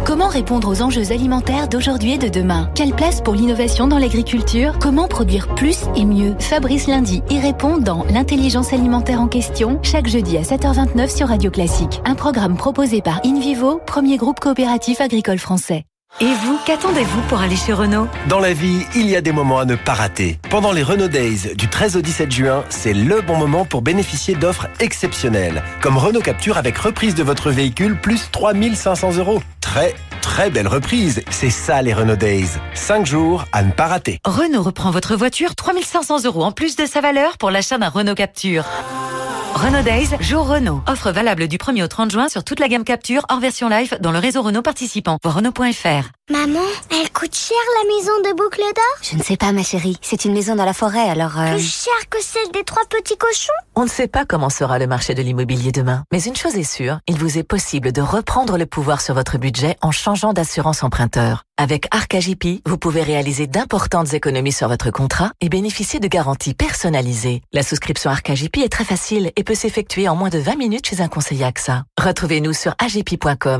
Comment répondre aux enjeux alimentaires d'aujourd'hui et de demain? Quelle place pour l'innovation dans l'agriculture? Comment produire plus et mieux? Fabrice Lundi y répond dans L'intelligence alimentaire en question, chaque jeudi à 7h29 sur Radio Classique. Un programme proposé par InVivo, premier groupe coopératif agricole français. Et vous, qu'attendez-vous pour aller chez Renault? Dans la vie, il y a des moments à ne pas rater. Pendant les Renault Days du 13 au 17 juin, c'est le bon moment pour bénéficier d'offres exceptionnelles. Comme Renault Capture avec reprise de votre véhicule plus 3500 euros. Très, très belle reprise. C'est ça les Renault Days. 5 jours à ne pas rater. Renault reprend votre voiture 3500 euros en plus de sa valeur pour l'achat d'un Renault Capture. Renault Days, jour Renault. Offre valable du 1er au 30 juin sur toute la gamme Capture hors version live dans le réseau Renault participant. Voir Renault.fr. Maman, elle coûte cher la maison de boucle d'or? Je ne sais pas ma chérie, c'est une maison dans la forêt alors... Euh... Plus cher que celle des trois petits cochons? On ne sait pas comment sera le marché de l'immobilier demain, mais une chose est sûre, il vous est possible de reprendre le pouvoir sur votre budget en changeant d'assurance emprunteur. Avec ArcAGP, vous pouvez réaliser d'importantes économies sur votre contrat et bénéficier de garanties personnalisées. La souscription ArcAGP est très facile et peut s'effectuer en moins de 20 minutes chez un conseiller AXA. Retrouvez-nous sur agp.com.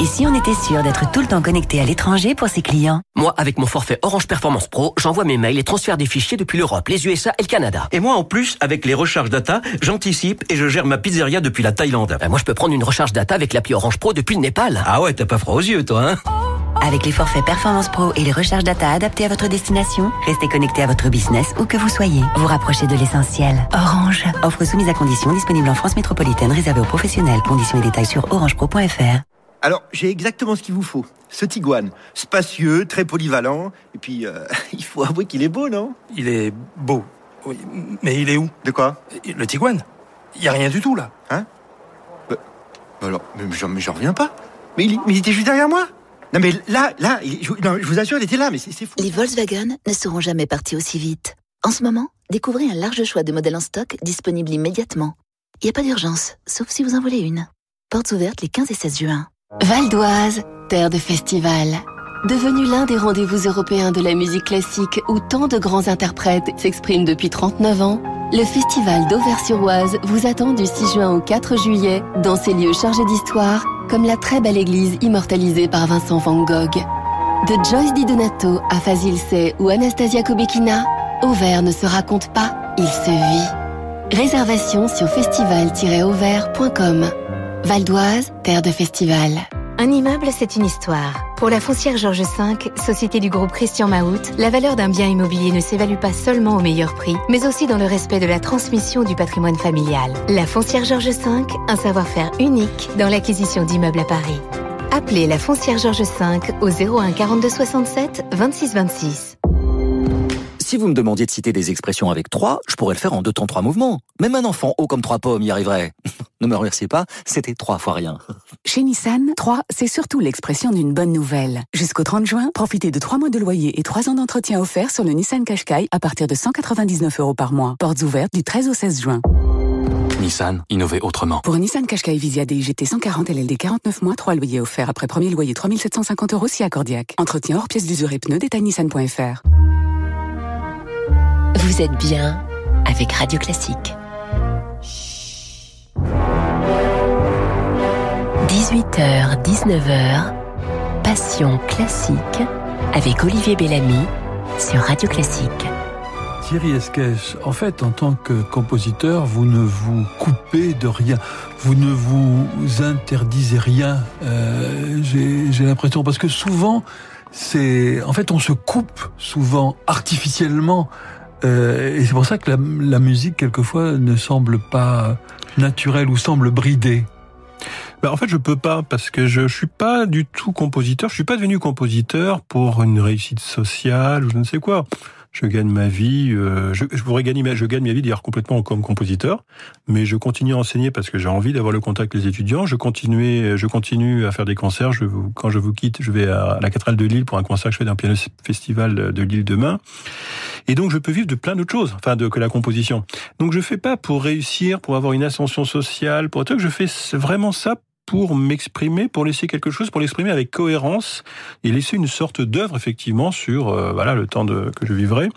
Et si on était sûr d'être tout le temps connecté à l'étranger pour ses clients? Moi, avec mon forfait Orange Performance Pro, j'envoie mes mails et transfère des fichiers depuis l'Europe, les USA et le Canada. Et moi, en plus, avec les recharges data, j'anticipe et je gère ma pizzeria depuis la Thaïlande. Ben, moi, je peux prendre une recharge data avec l'appli Orange Pro depuis le Népal. Ah ouais, t'as pas froid aux yeux, toi, hein? Avec les forfaits Performance Pro et les recharges data adaptées à votre destination, restez connecté à votre business où que vous soyez. Vous rapprochez de l'essentiel. Orange. Offre soumise à conditions disponible en France métropolitaine réservée aux professionnels. Conditions et détails sur orangepro.fr. Alors, j'ai exactement ce qu'il vous faut. Ce Tiguan, spacieux, très polyvalent, et puis euh, <laughs> il faut avouer qu'il est beau, non? Il est beau, oui. Mais il est où? De quoi? Le Tiguan. Il y a rien du tout là. Hein? Bah, Alors, mais j'en reviens pas. Mais il, mais il, était juste derrière moi. Non mais là, là, je, non, je vous assure, il était là, mais c'est fou. Les Volkswagen ne seront jamais partis aussi vite. En ce moment, découvrez un large choix de modèles en stock disponibles immédiatement. Il n'y a pas d'urgence, sauf si vous en voulez une. Portes ouvertes les 15 et 16 juin. Val d'Oise, terre de festival. Devenu l'un des rendez-vous européens de la musique classique où tant de grands interprètes s'expriment depuis 39 ans, le festival d'Auvers-sur-Oise vous attend du 6 juin au 4 juillet dans ces lieux chargés d'histoire, comme la très belle église immortalisée par Vincent Van Gogh. De Joyce Di Donato à Fazil Say ou Anastasia Kobekina, Auvers ne se raconte pas, il se vit. Réservation sur festival-auvers.com. Val d'Oise, terre de festival. Un immeuble, c'est une histoire. Pour la foncière Georges V, société du groupe Christian Mahout, la valeur d'un bien immobilier ne s'évalue pas seulement au meilleur prix, mais aussi dans le respect de la transmission du patrimoine familial. La foncière Georges V, un savoir-faire unique dans l'acquisition d'immeubles à Paris. Appelez la foncière Georges V au 01 42 67 26 26. Si vous me demandiez de citer des expressions avec trois, je pourrais le faire en deux temps trois mouvements. Même un enfant haut comme trois pommes y arriverait. <laughs> ne me remerciez pas, c'était trois fois rien. Chez Nissan, 3, c'est surtout l'expression d'une bonne nouvelle. Jusqu'au 30 juin, profitez de 3 mois de loyer et 3 ans d'entretien offerts sur le Nissan Qashqai à partir de 199 euros par mois. Portes ouvertes du 13 au 16 juin. Nissan, innover autrement. Pour un Nissan Qashqai Visia DIGT 140 LLD 49 mois, 3 loyers offerts après premier loyer 3750 euros si accordiaque. Entretien hors pièce d'usure et pneus, détail nissan.fr. Vous êtes bien avec Radio Classique. 18h, 19h, Passion classique avec Olivier Bellamy sur Radio Classique. Thierry Esquèche, en fait, en tant que compositeur, vous ne vous coupez de rien. Vous ne vous interdisez rien. Euh, J'ai l'impression, parce que souvent, c'est, en fait, on se coupe souvent artificiellement. Euh, et c'est pour ça que la, la musique, quelquefois, ne semble pas naturelle ou semble bridée. Ben, en fait, je peux pas parce que je, je suis pas du tout compositeur. Je suis pas devenu compositeur pour une réussite sociale ou je ne sais quoi. Je gagne ma vie. Euh, je, je pourrais gagner ma, je gagne ma vie d'ailleurs complètement comme compositeur, mais je continue à enseigner parce que j'ai envie d'avoir le contact avec les étudiants. Je continue, je continue à faire des concerts. Je, quand je vous quitte, je vais à la cathédrale de Lille pour un concert que je fais d'un piano festival de Lille demain. Et donc, je peux vivre de plein d'autres choses, enfin, de, que la composition. Donc, je fais pas pour réussir, pour avoir une ascension sociale, pour que je fais vraiment ça pour m'exprimer, pour laisser quelque chose, pour l'exprimer avec cohérence et laisser une sorte d'œuvre effectivement sur euh, voilà le temps que je vivrai.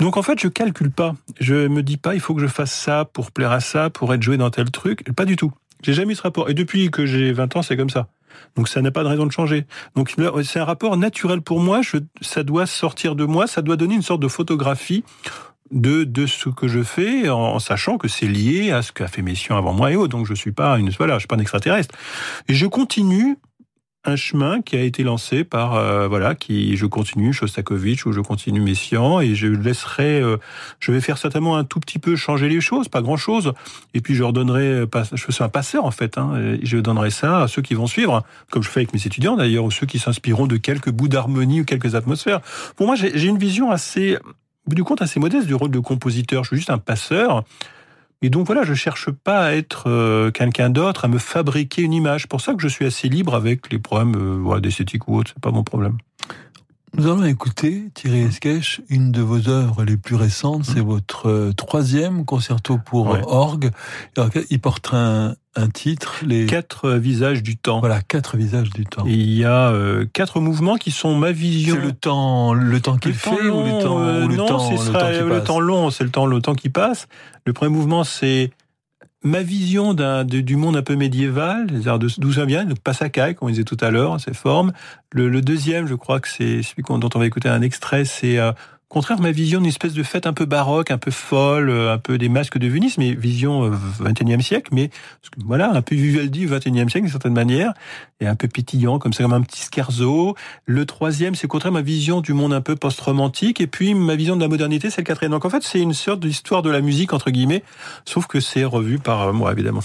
Donc en fait, je calcule pas. Je me dis pas il faut que je fasse ça pour plaire à ça, pour être joué dans tel truc. Pas du tout. J'ai jamais eu ce rapport. Et depuis que j'ai 20 ans, c'est comme ça. Donc ça n'a pas de raison de changer. Donc c'est un rapport naturel pour moi. Ça doit sortir de moi. Ça doit donner une sorte de photographie de, de ce que je fais en, sachant que c'est lié à ce qu'a fait Messiaen avant moi et autres. Donc je suis pas une voilà, je suis pas un extraterrestre. Et je continue un chemin qui a été lancé par euh, voilà qui je continue Shostakovich ou je continue Messiaen et je laisserai euh, je vais faire certainement un tout petit peu changer les choses pas grand chose et puis je redonnerai je suis un passeur en fait hein, je donnerai ça à ceux qui vont suivre comme je fais avec mes étudiants d'ailleurs ou ceux qui s'inspireront de quelques bouts d'harmonie ou quelques atmosphères pour moi j'ai une vision assez du compte assez modeste du rôle de compositeur. Je suis juste un passeur. Et donc voilà, je cherche pas à être euh, quelqu'un d'autre, à me fabriquer une image. C'est pour ça que je suis assez libre avec les problèmes euh, d'esthétique ou autre. C'est pas mon problème. Nous allons écouter, Thierry Esquèche, une de vos œuvres les plus récentes, c'est mmh. votre euh, troisième concerto pour ouais. orgue. Il porte un, un titre, les quatre visages du temps. Voilà, quatre visages du temps. Et il y a euh, quatre mouvements qui sont ma vision. C'est le temps, le temps qu'il fait long, ou le temps, euh, ou le non, temps, ce sera le temps, le temps long, c'est le temps, le temps qui passe. Le premier mouvement, c'est ma vision du monde un peu médiéval, d'où ça vient, donc Passacaille, comme on disait tout à l'heure, ses formes. Le, le, deuxième, je crois que c'est celui dont on va écouter un extrait, c'est euh, au contraire ma vision d'une espèce de fête un peu baroque, un peu folle, un peu des masques de Venise, mais vision 21e siècle, mais voilà, un peu Vivaldi 21e siècle d'une certaine manière, et un peu pétillant, comme ça, comme un petit scherzo. Le troisième, c'est au contraire ma vision du monde un peu post-romantique, et puis ma vision de la modernité, c'est le quatrième. Donc en fait, c'est une sorte d'histoire de la musique, entre guillemets, sauf que c'est revu par moi, évidemment.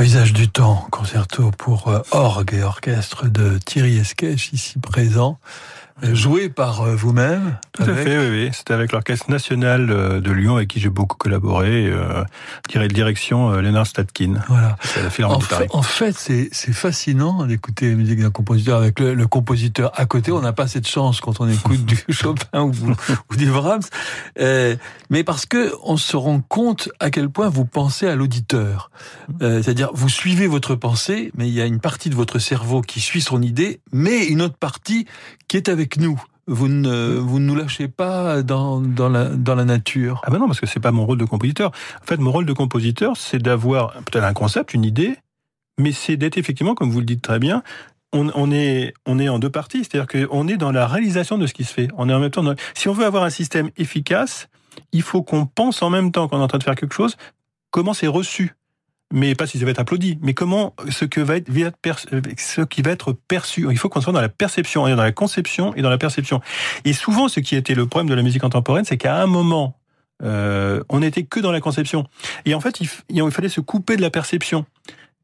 Visages du temps, concerto pour euh, orgue et orchestre de Thierry Esquèche, ici présent. Joué par euh, vous-même. Tout à fait, oui, oui. C'était avec l'Orchestre National euh, de Lyon, avec qui j'ai beaucoup collaboré, euh, direction euh, Léonard Statkin. Voilà. La en, fait, en fait, c'est, c'est fascinant d'écouter la musique d'un compositeur avec le, le compositeur à côté. On n'a pas cette chance quand on écoute du <laughs> Chopin ou, ou du Brahms, euh, mais parce que on se rend compte à quel point vous pensez à l'auditeur. Euh, c'est-à-dire, vous suivez votre pensée, mais il y a une partie de votre cerveau qui suit son idée, mais une autre partie qui est avec nous. Vous ne, vous nous lâchez pas dans, dans, la, dans la nature. Ah ben non, parce que c'est pas mon rôle de compositeur. En fait, mon rôle de compositeur, c'est d'avoir peut-être un concept, une idée, mais c'est d'être effectivement, comme vous le dites très bien, on, on, est, on est en deux parties, c'est-à-dire qu'on est dans la réalisation de ce qui se fait. On est en même temps. Dans... Si on veut avoir un système efficace, il faut qu'on pense en même temps qu'on est en train de faire quelque chose, comment c'est reçu mais pas si ça va être applaudi, mais comment ce, que va être, ce qui va être perçu. Il faut qu'on soit dans la perception, dans la conception et dans la perception. Et souvent, ce qui était le problème de la musique contemporaine, c'est qu'à un moment, euh, on n'était que dans la conception. Et en fait, il fallait se couper de la perception.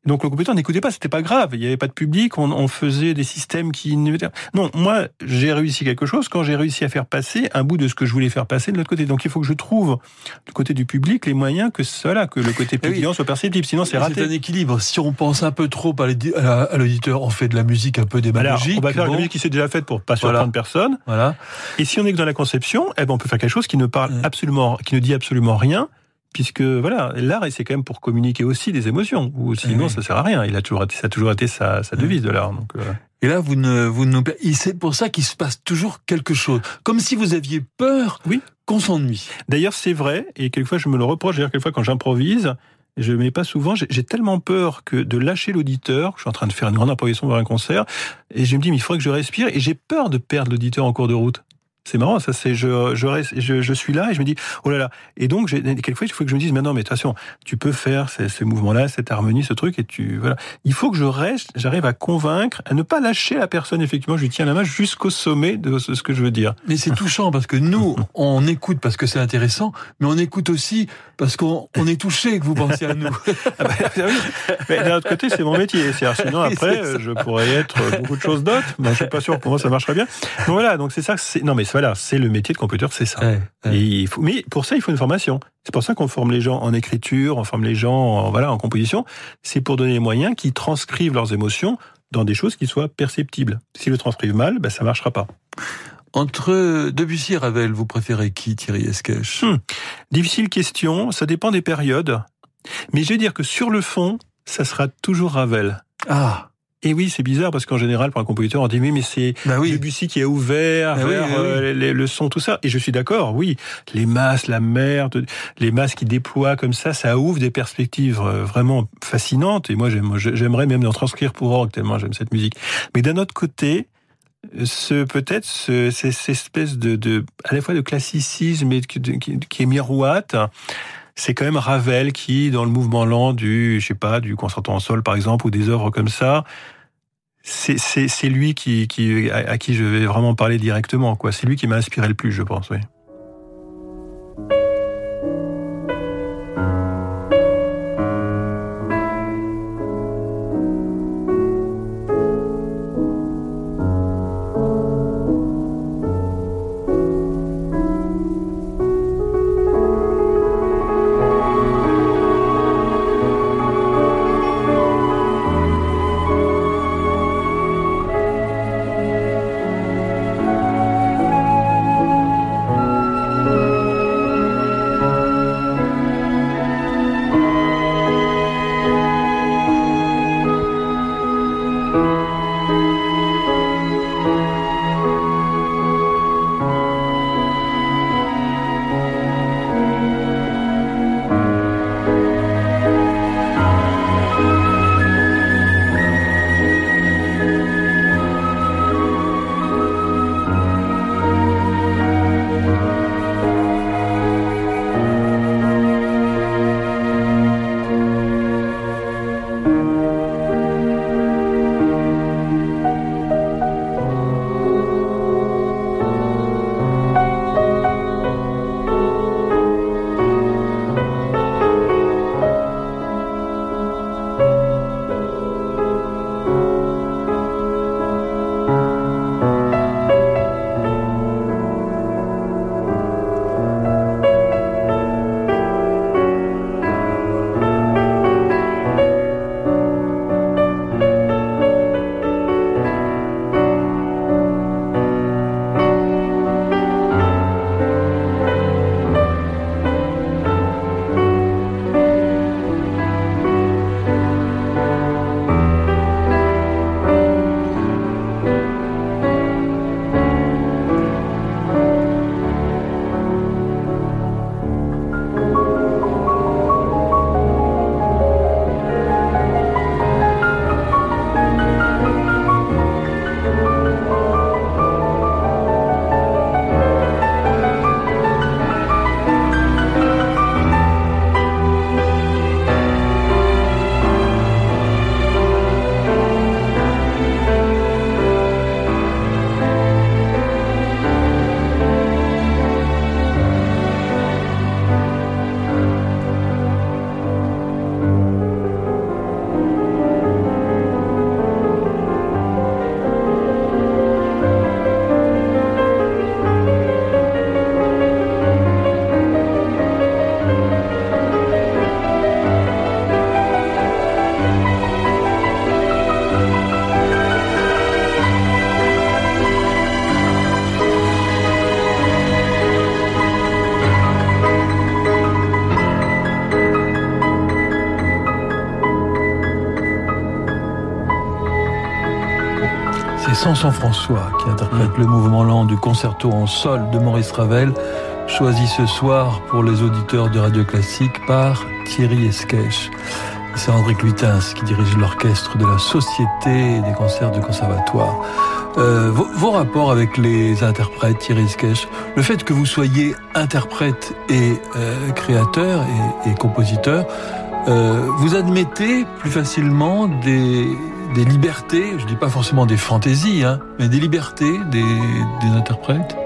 Donc le computer n'écoutait pas, c'était pas grave, il n'y avait pas de public, on, on, faisait des systèmes qui... Non, moi j'ai réussi quelque chose quand j'ai réussi à faire passer un bout de ce que je voulais faire passer de l'autre côté. Donc il faut que je trouve du côté du public les moyens que cela, que le côté public oui. soit perceptible, sinon c'est raté. C'est un équilibre. Si on pense un peu trop à l'auditeur, on fait de la musique un peu démagogique. Alors, on va faire bon. de la musique qui s'est déjà faite pour pas surprendre voilà. personne. Voilà. Et si on est que dans la conception, eh ben on peut faire quelque chose qui ne parle absolument, qui ne dit absolument rien puisque voilà, l'art, c'est quand même pour communiquer aussi des émotions, ou sinon oui. ça sert à rien. Il a toujours été, ça a toujours été sa, sa devise de l'art. Donc, euh... Et là, vous ne, vous ne, c'est pour ça qu'il se passe toujours quelque chose, comme si vous aviez peur, oui, qu'on s'ennuie. D'ailleurs, c'est vrai, et quelquefois je me le reproche. D'ailleurs, quelquefois quand j'improvise, je mets pas souvent. J'ai tellement peur que de lâcher l'auditeur. Je suis en train de faire une grande improvisation vers un concert, et je me dis mais il faudrait que je respire, et j'ai peur de perdre l'auditeur en cours de route c'est marrant, ça c'est je, je, reste, je, je suis là et je me dis oh là là. Et donc quelquefois il faut que je me dise mais non mais attention, tu peux faire ces, ces mouvements-là, cette harmonie, ce truc et tu voilà. Il faut que je reste, j'arrive à convaincre, à ne pas lâcher la personne effectivement. Je lui tiens la main jusqu'au sommet de ce que je veux dire. Mais c'est touchant parce que nous <laughs> on écoute parce que c'est intéressant, mais on écoute aussi parce qu'on on est touché que vous pensiez à nous. ah bah. Mais d'un autre côté c'est mon métier. <laughs> Sinon après je pourrais être beaucoup de choses d'autres. Bon, je suis pas sûr pour moi ça marcherait bien. Donc voilà donc c'est ça. Non mais voilà, c'est le métier de computer, c'est ça. Ouais, ouais. Et il faut, mais pour ça, il faut une formation. C'est pour ça qu'on forme les gens en écriture, on forme les gens en, voilà, en composition. C'est pour donner les moyens qui transcrivent leurs émotions dans des choses qui soient perceptibles. S'ils le transcrivent mal, ben, ça marchera pas. Entre Debussy et Ravel, vous préférez qui, Thierry Esquèche? Hum. Difficile question, ça dépend des périodes. Mais je vais dire que sur le fond, ça sera toujours Ravel. Ah et oui, c'est bizarre parce qu'en général, pour un compositeur, on dit mais c'est bah oui. Debussy qui est ouvert bah vers oui, oui, euh, le son, tout ça. Et je suis d'accord, oui, les masses, la mer, les masses qui déploient comme ça, ça ouvre des perspectives euh, vraiment fascinantes. Et moi, j'aimerais même en transcrire pour orgue tellement j'aime cette musique. Mais d'un autre côté, ce peut-être ce, cette espèce de, de à la fois de classicisme et qui, qui est miroite c'est quand même Ravel qui, dans le mouvement lent du, je sais pas, du concerto en sol par exemple, ou des œuvres comme ça, c'est lui qui, qui, à, à, qui je vais vraiment parler directement. quoi. C'est lui qui m'a inspiré le plus, je pense. Oui. Samson François qui interprète le mouvement lent du concerto en sol de Maurice Ravel, choisi ce soir pour les auditeurs de Radio Classique par Thierry Esquèche. C'est André Cluitens qui dirige l'orchestre de la Société des concerts du Conservatoire. Euh, vos, rapports avec les interprètes, Thierry Esquèche, le fait que vous soyez interprète et euh, créateur et, et compositeur, euh, vous admettez plus facilement des, des libertés, je dis pas forcément des fantaisies, hein, mais des libertés des, des interprètes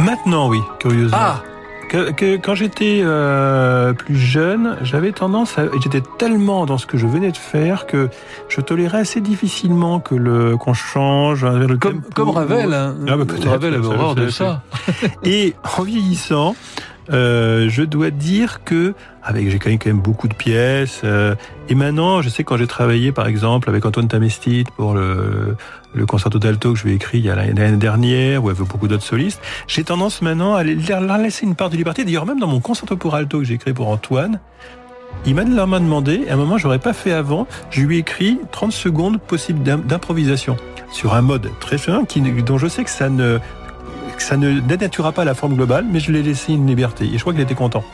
Maintenant, oui, curieusement. Ah que, que, quand j'étais euh, plus jeune, j'avais tendance à, j'étais tellement dans ce que je venais de faire que je tolérais assez difficilement que le qu'on change le comme, tempo. comme Ravel, hein. Ah, bah, Ravel avait horreur de ça. Et en vieillissant, euh, je dois dire que avec j'ai quand même, beaucoup de pièces euh, et maintenant je sais quand j'ai travaillé par exemple avec Antoine Tamestit pour le concerto d'alto que je lui ai écrit il y a l'année dernière ou avec beaucoup d'autres solistes j'ai tendance maintenant à leur laisser une part de liberté. D'ailleurs même dans mon concerto pour alto que j'ai écrit pour Antoine il m'a demandé, à un moment je n'aurais pas fait avant, je lui ai écrit 30 secondes possibles d'improvisation sur un mode très fin qui, dont je sais que ça ne que ça ne dénaturera pas la forme globale, mais je l'ai laissé une liberté. Et je crois qu'il était content.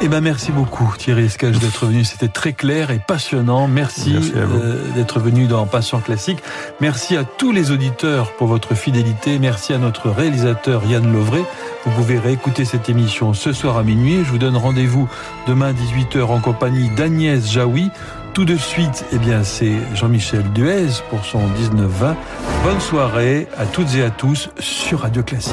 Eh ben merci beaucoup Thierry Esquèche d'être venu. C'était très clair et passionnant. Merci, Merci euh, d'être venu dans Passion Classique. Merci à tous les auditeurs pour votre fidélité. Merci à notre réalisateur Yann Lovray. Vous pouvez réécouter cette émission ce soir à minuit. Je vous donne rendez-vous demain 18h en compagnie d'Agnès Jaoui. Tout de suite, eh c'est Jean-Michel Duez pour son 19-20. Bonne soirée à toutes et à tous sur Radio Classique.